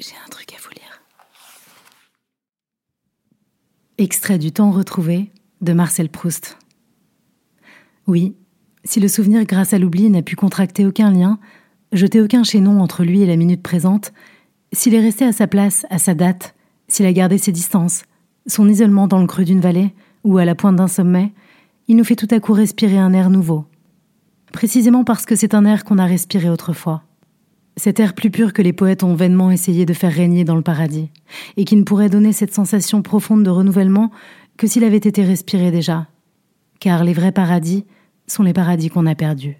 J'ai un truc à vous lire. Extrait du temps retrouvé de Marcel Proust. Oui, si le souvenir grâce à l'oubli n'a pu contracter aucun lien, jeter aucun chaînon entre lui et la minute présente, s'il est resté à sa place, à sa date, s'il a gardé ses distances, son isolement dans le creux d'une vallée ou à la pointe d'un sommet, il nous fait tout à coup respirer un air nouveau. Précisément parce que c'est un air qu'on a respiré autrefois. Cet air plus pur que les poètes ont vainement essayé de faire régner dans le paradis, et qui ne pourrait donner cette sensation profonde de renouvellement que s'il avait été respiré déjà. Car les vrais paradis sont les paradis qu'on a perdus.